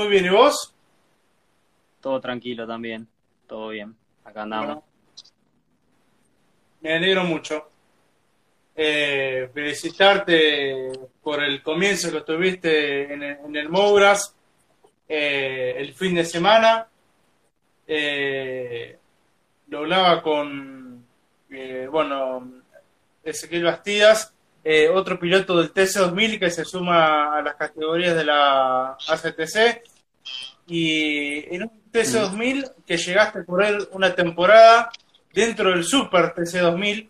Muy bien, ¿y vos? Todo tranquilo también, todo bien. Acá andamos. me alegro mucho. Eh, felicitarte por el comienzo que tuviste en el, en el Mouras eh, el fin de semana. Eh, lo hablaba con, eh, bueno, Ezequiel Bastidas, eh, otro piloto del TC2000 que se suma a las categorías de la ACTC. Y en un TC2000 que llegaste a correr una temporada dentro del Super TC2000,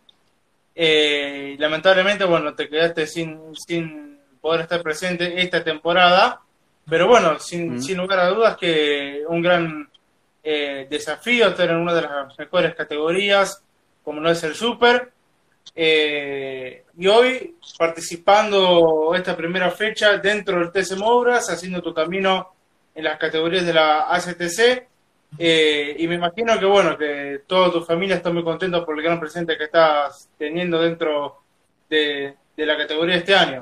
eh, lamentablemente, bueno, te quedaste sin, sin poder estar presente esta temporada, pero bueno, sin, Mm. sin lugar a dudas que un gran eh, desafío estar en una de las mejores categorías, como no es el Super. Eh, y hoy participando esta primera fecha dentro del TC Mouras, haciendo tu camino en las categorías de la ACTC. Eh, y me imagino que bueno, que toda tu familia está muy contenta por el gran presente que estás teniendo dentro de, de la categoría este año.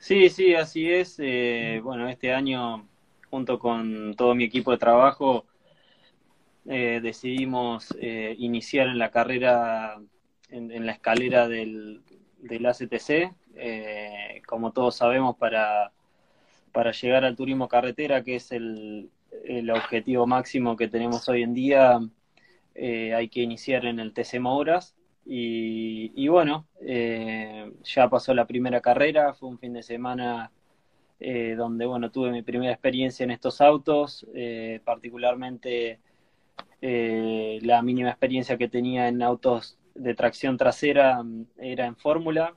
Sí, sí, así es. Eh, bueno, este año, junto con todo mi equipo de trabajo, eh, decidimos eh, iniciar en la carrera, en, la escalera del, del ACTC. Como todos sabemos, para, para llegar al turismo carretera, que es el, objetivo máximo que tenemos hoy en día, eh, hay que iniciar en el TC Mouras. Y, bueno, eh, ya pasó la primera carrera, fue un fin de semana eh, donde bueno, tuve mi primera experiencia en estos autos, particularmente la mínima experiencia que tenía en autos de tracción trasera mm, era en Fórmula,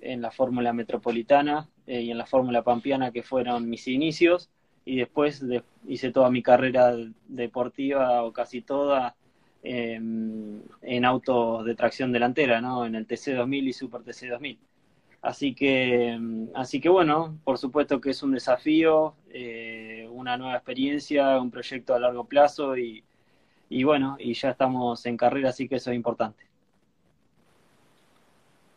en la Fórmula Metropolitana eh, y en la Fórmula Pampeana, que fueron mis inicios, y después de- hice toda mi carrera deportiva, o casi toda, eh, en autos de tracción delantera, ¿no? En el TC2000 y Super TC2000. Así que, mm, así que bueno, por supuesto que es un desafío, eh, una nueva experiencia, un proyecto a largo plazo y, y bueno, y ya estamos en carrera, así que eso es importante.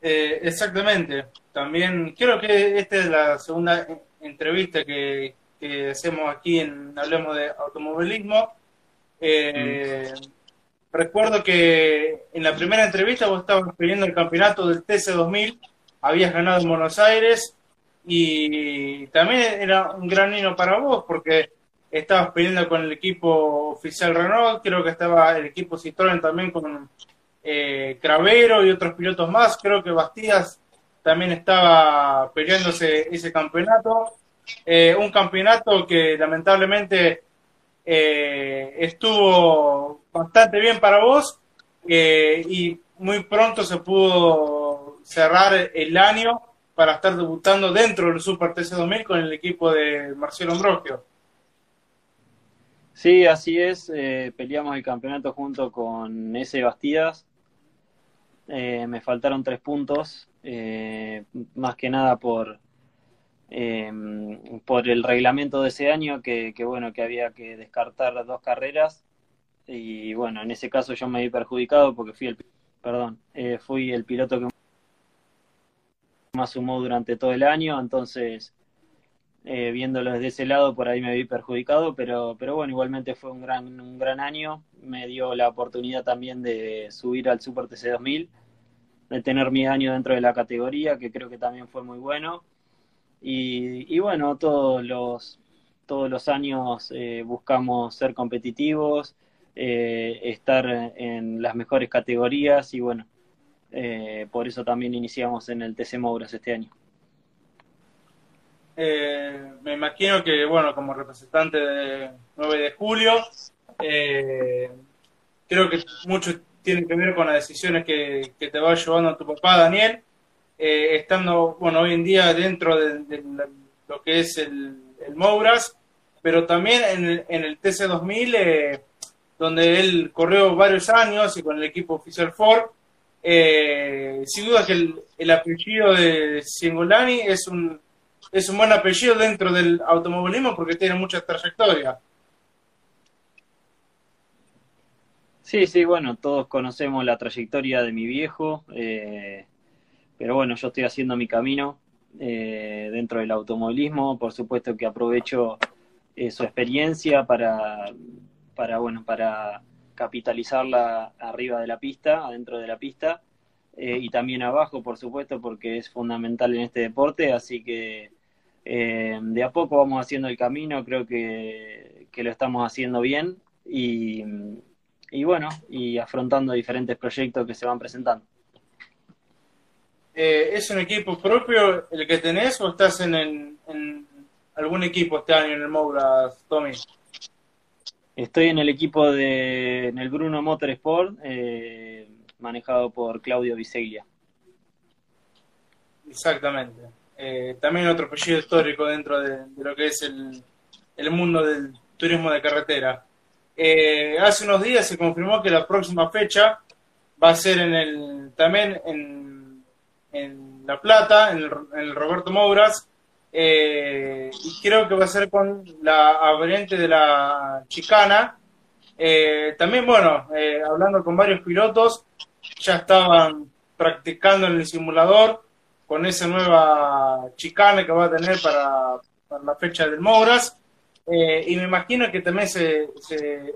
Eh, exactamente. También creo que esta es la segunda entrevista que, que hacemos aquí en Hablemos de Automovilismo. Eh, Recuerdo que en la primera entrevista vos estabas pidiendo el campeonato del TC2000, habías ganado en Buenos Aires y también era un gran hino para vos porque estabas peleando con el equipo oficial Renault, creo que estaba el equipo Citroën también con eh, Cravero y otros pilotos más, creo que Bastidas también estaba peleándose ese campeonato, Eh, un campeonato que lamentablemente eh, estuvo bastante bien para vos y muy pronto se pudo cerrar el año para estar debutando dentro del Super TC2000 con el equipo de Marcelo Ambrosio. Sí, así es. peleamos el campeonato junto con ese Bastidas. Eh, me faltaron tres puntos, eh, más que nada por, eh, por el reglamento de ese año, que, que, bueno, que había que descartar dos carreras. Y bueno, en ese caso yo me vi perjudicado porque fui el, perdón, eh, fui el piloto que más sumó durante todo el año, entonces eh, viéndolo desde ese lado, por ahí me vi perjudicado, pero, pero bueno, igualmente fue un gran, un gran año. Me dio la oportunidad también de subir al Super TC 2000, de tener mi año dentro de la categoría, que creo que también fue muy bueno. Y, y bueno, todos los, todos los años eh, buscamos ser competitivos, eh, estar en las mejores categorías y bueno, eh, por eso también iniciamos en el TC Mouras este año. Eh, me imagino que, bueno, como representante de 9 de julio, eh, creo que mucho tiene que ver con las decisiones que, te va llevando tu papá, Daniel, eh, estando, bueno, hoy en día dentro de, de lo que es el, el Mouras, pero también en el, en el TC2000, eh, donde él corrió varios años y con el equipo oficial Ford. Eh, sin duda que el, el apellido de Singolani es un es un buen apellido dentro del automovilismo porque tiene mucha trayectoria. Sí, sí, bueno, todos conocemos la trayectoria de mi viejo, eh, pero bueno, yo estoy haciendo mi camino eh, dentro del automovilismo. Por supuesto que aprovecho eh, su experiencia para, para, bueno, para capitalizarla arriba de la pista, adentro de la pista, y también abajo, por supuesto, porque es fundamental en este deporte. Así que de a poco vamos haciendo el camino, creo que, que lo estamos haciendo bien y, y bueno, y afrontando diferentes proyectos que se van presentando. Eh, ¿es un equipo propio el que tenés o estás en, algún equipo este año en el Mouras, Tommy? Estoy en el equipo de en el Bruno Motorsport, eh, manejado por Claudio Biseglia. Exactamente. Eh, también otro apellido histórico dentro de, lo que es el, el, mundo del turismo de carretera. hace unos días se confirmó que la próxima fecha va a ser en el también en en La Plata, en el, Roberto Mouras, eh, y creo que va a ser con la variante de la chicana. Eh, también, bueno, eh, hablando con varios pilotos, ya estaban practicando en el simulador con esa nueva chicana que va a tener para, la fecha del Mouras. y me imagino que también se,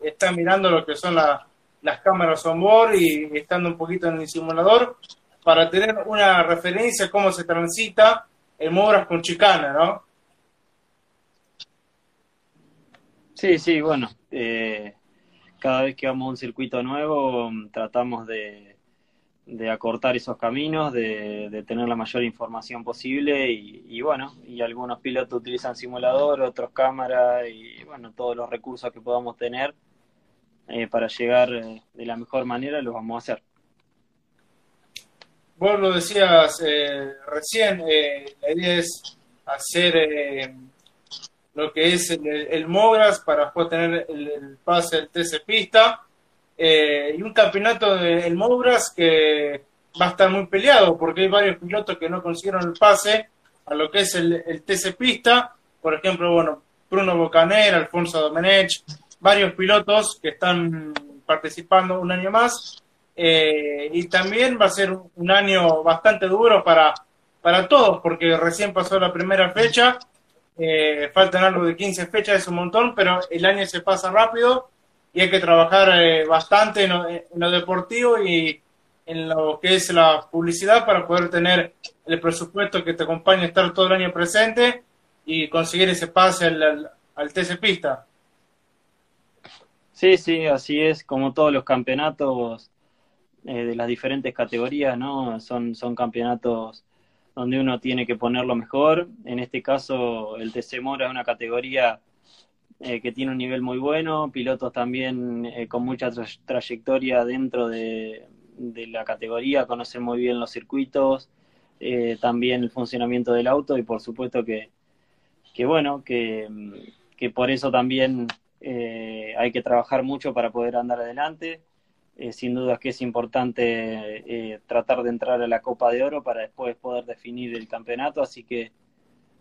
está mirando lo que son las cámaras on board y estando un poquito en el simulador para tener una referencia a cómo se transita en Mouras con Chicana, ¿no? Sí, sí, bueno, eh, cada vez que vamos a un circuito nuevo mm, tratamos de, acortar esos caminos, de, tener la mayor información posible y, bueno, y algunos pilotos utilizan simulador, otros cámara y bueno, todos los recursos que podamos tener eh, para llegar eh, de la mejor manera los vamos a hacer. Vos lo decías eh, recién, eh, la idea es hacer lo que es el, el, Mogras para después tener el, pase del TC Pista y un campeonato del Mogras que va a estar muy peleado porque hay varios pilotos que no consiguieron el pase a lo que es el, el TC Pista, por ejemplo, bueno, Bruno Bocaner, Alfonso Domenech, varios pilotos que están participando un año más. Eh, y también va a ser un año bastante duro para, para todos, porque recién pasó la primera fecha, eh, faltan algo de 15 fechas, es un montón, pero el año se pasa rápido y hay que trabajar eh, bastante en lo, deportivo y en lo que es la publicidad para poder tener el presupuesto que te acompañe a estar todo el año presente y conseguir ese pase al, TC Pista. Sí, sí, así es, como todos los campeonatos eh, de las diferentes categorías, ¿no? Son, son campeonatos donde uno tiene que ponerlo mejor. En este caso, el TC Mora es una categoría eh, que tiene un nivel muy bueno, pilotos también eh, con mucha trayectoria dentro de, la categoría, conocen muy bien los circuitos, también el funcionamiento del auto y por supuesto que, que bueno, que, que por eso también hay que trabajar mucho para poder andar adelante. Eh, sin duda que es importante eh, tratar de entrar a la Copa de Oro para después poder definir el campeonato, así que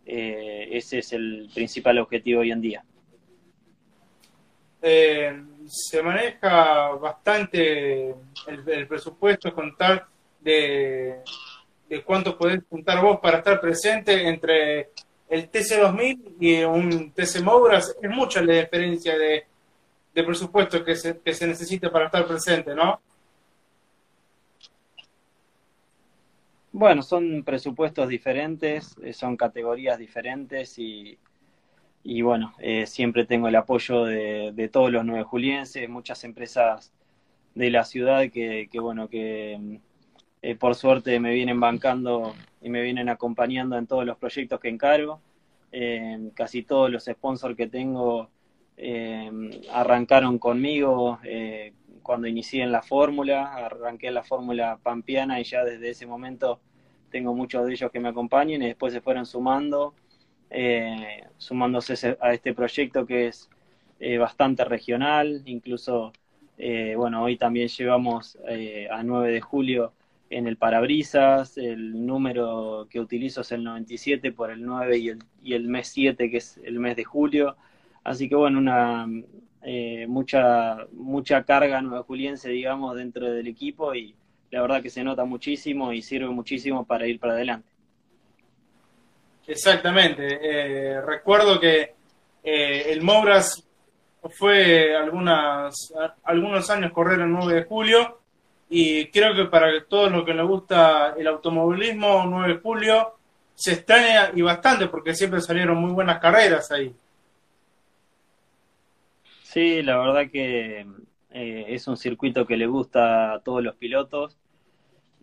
eh, ese es el principal objetivo hoy en día. Se maneja bastante el, presupuesto, contar de, de cuánto podés juntar vos para estar presente entre el TC2000 y un TC Mouras, es mucha la diferencia de de presupuesto que se, que se necesite para estar presente, ¿no? Bueno, son presupuestos diferentes, eh, son categorías diferentes y, y bueno, eh, siempre tengo el apoyo de, todos los nueve julienses, muchas empresas de la ciudad que, que bueno, que eh, por suerte me vienen bancando y me vienen acompañando en todos los proyectos que encargo. casi todos los sponsors que tengo eh, arrancaron conmigo eh, cuando inicié en la fórmula, arranqué en la fórmula pampeana y ya desde ese momento tengo muchos de ellos que me acompañan y después se fueron sumando, eh, sumándose a este proyecto que es eh, bastante regional, incluso, bueno, hoy también llevamos a 9 de julio en el parabrisas, el número que utilizo es el 97 por el 9 y el, y el mes 7 que es el mes de julio. Así que bueno, una eh, mucha, mucha carga nueva juliense, digamos, dentro del equipo y la verdad que se nota muchísimo y sirve muchísimo para ir para adelante. Exactamente. Eh, recuerdo que eh, el Mouras fue algunas, algunos años correr el 9 de julio y creo que para todos los que les gusta el automovilismo, 9 de julio se extraña y bastante porque siempre salieron muy buenas carreras ahí. Sí, la verdad que eh, es un circuito que le gusta a todos los pilotos,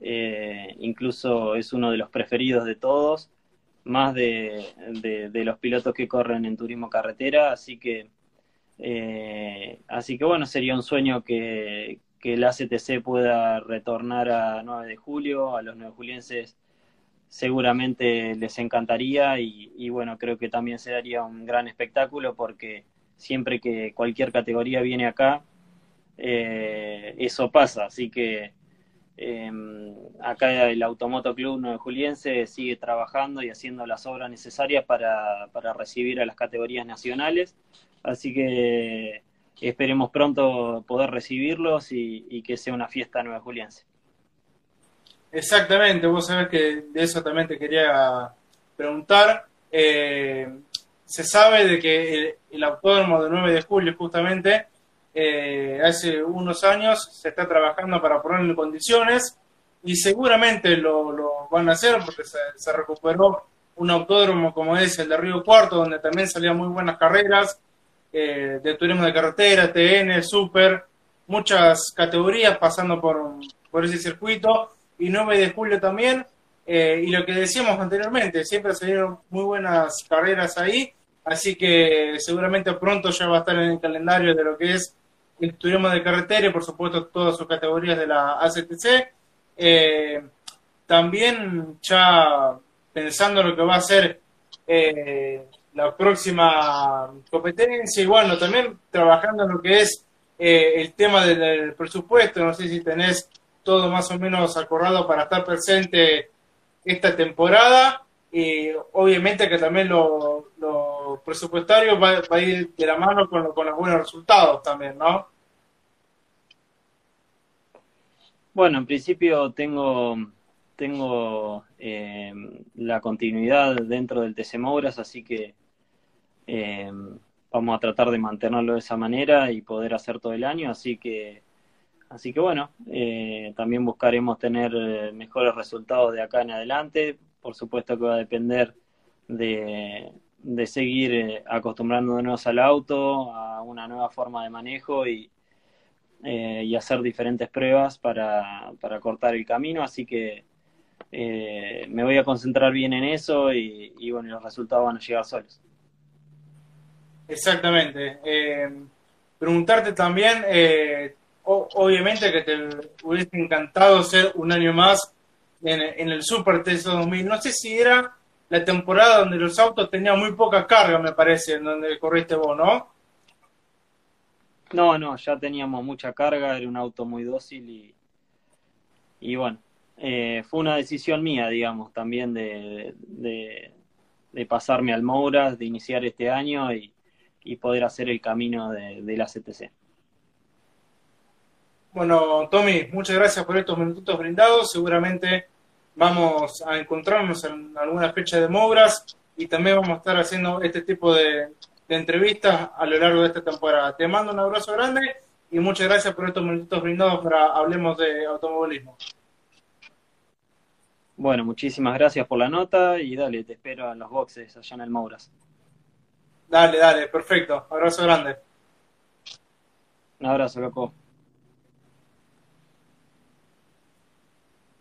eh, incluso es uno de los preferidos de todos, más de, de, los pilotos que corren en turismo carretera, así que, eh, así que bueno, sería un sueño que, que el ACTC pueda retornar a 9 de julio, a los 9 julienses seguramente les encantaría y, y, bueno, creo que también se daría un gran espectáculo porque siempre que cualquier categoría viene acá, eh, eso pasa. Así que eh, acá el Automoto Club Nueve Juliense sigue trabajando y haciendo las obras necesarias para, para recibir a las categorías nacionales. Así que esperemos pronto poder recibirlos y, que sea una fiesta Nueva Juliense. Exactamente, vos sabés que de eso también te quería preguntar. Eh, se sabe de que el, el, autódromo de 9 de julio justamente eh, hace unos años se está trabajando para ponerlo en condiciones y seguramente lo, van a hacer porque se, recuperó un autódromo como es el de Río Cuarto, donde también salían muy buenas carreras eh, de turismo de carretera, TN, Super, muchas categorías pasando por, por ese circuito y 9 de julio también. Eh, y lo que decíamos anteriormente, siempre salieron muy buenas carreras ahí, así que seguramente pronto ya va a estar en el calendario de lo que es el turismo de carretera y por supuesto todas sus categorías de la ACTC. Eh, también ya pensando en lo que va a ser eh, la próxima competencia y bueno, también trabajando en lo que es eh, el tema del, presupuesto, no sé si tenés todo más o menos acordado para estar presente esta temporada y obviamente que también lo, presupuestario va, a ir de la mano con, con los buenos resultados también, ¿no? Bueno, en principio tengo, tengo eh, la continuidad dentro del TC así que eh, vamos a tratar de mantenerlo de esa manera y poder hacer todo el año, así que así que bueno, eh, también buscaremos tener mejores resultados de acá en adelante, por supuesto que va a depender de, de seguir acostumbrándonos al auto, a una nueva forma de manejo y, eh, y hacer diferentes pruebas para, para, cortar el camino, así que eh, me voy a concentrar bien en eso y, bueno, los resultados van a llegar solos. Exactamente. Eh, preguntarte también, obviamente que te hubiese encantado ser un año más en, en el Super TC 2000. No sé si era la temporada donde los autos tenían muy poca carga, me parece, en donde corriste vos, ¿no? No, no, ya teníamos mucha carga, era un auto muy dócil y, y bueno, eh, fue una decisión mía, digamos, también de, de, pasarme al Mouras, de iniciar este año y, y poder hacer el camino de, de la CTC. Bueno, Tommy, muchas gracias por estos minutitos brindados. Seguramente vamos a encontrarnos en alguna fecha de Mouras y también vamos a estar haciendo este tipo de, de entrevistas a lo largo de esta temporada. Te mando un abrazo grande y muchas gracias por estos minutos brindados para Hablemos de Automovilismo. Bueno, muchísimas gracias por la nota y dale, te espero en los boxes allá en el Mouras. Dale, dale, perfecto. Abrazo grande. Un abrazo, loco.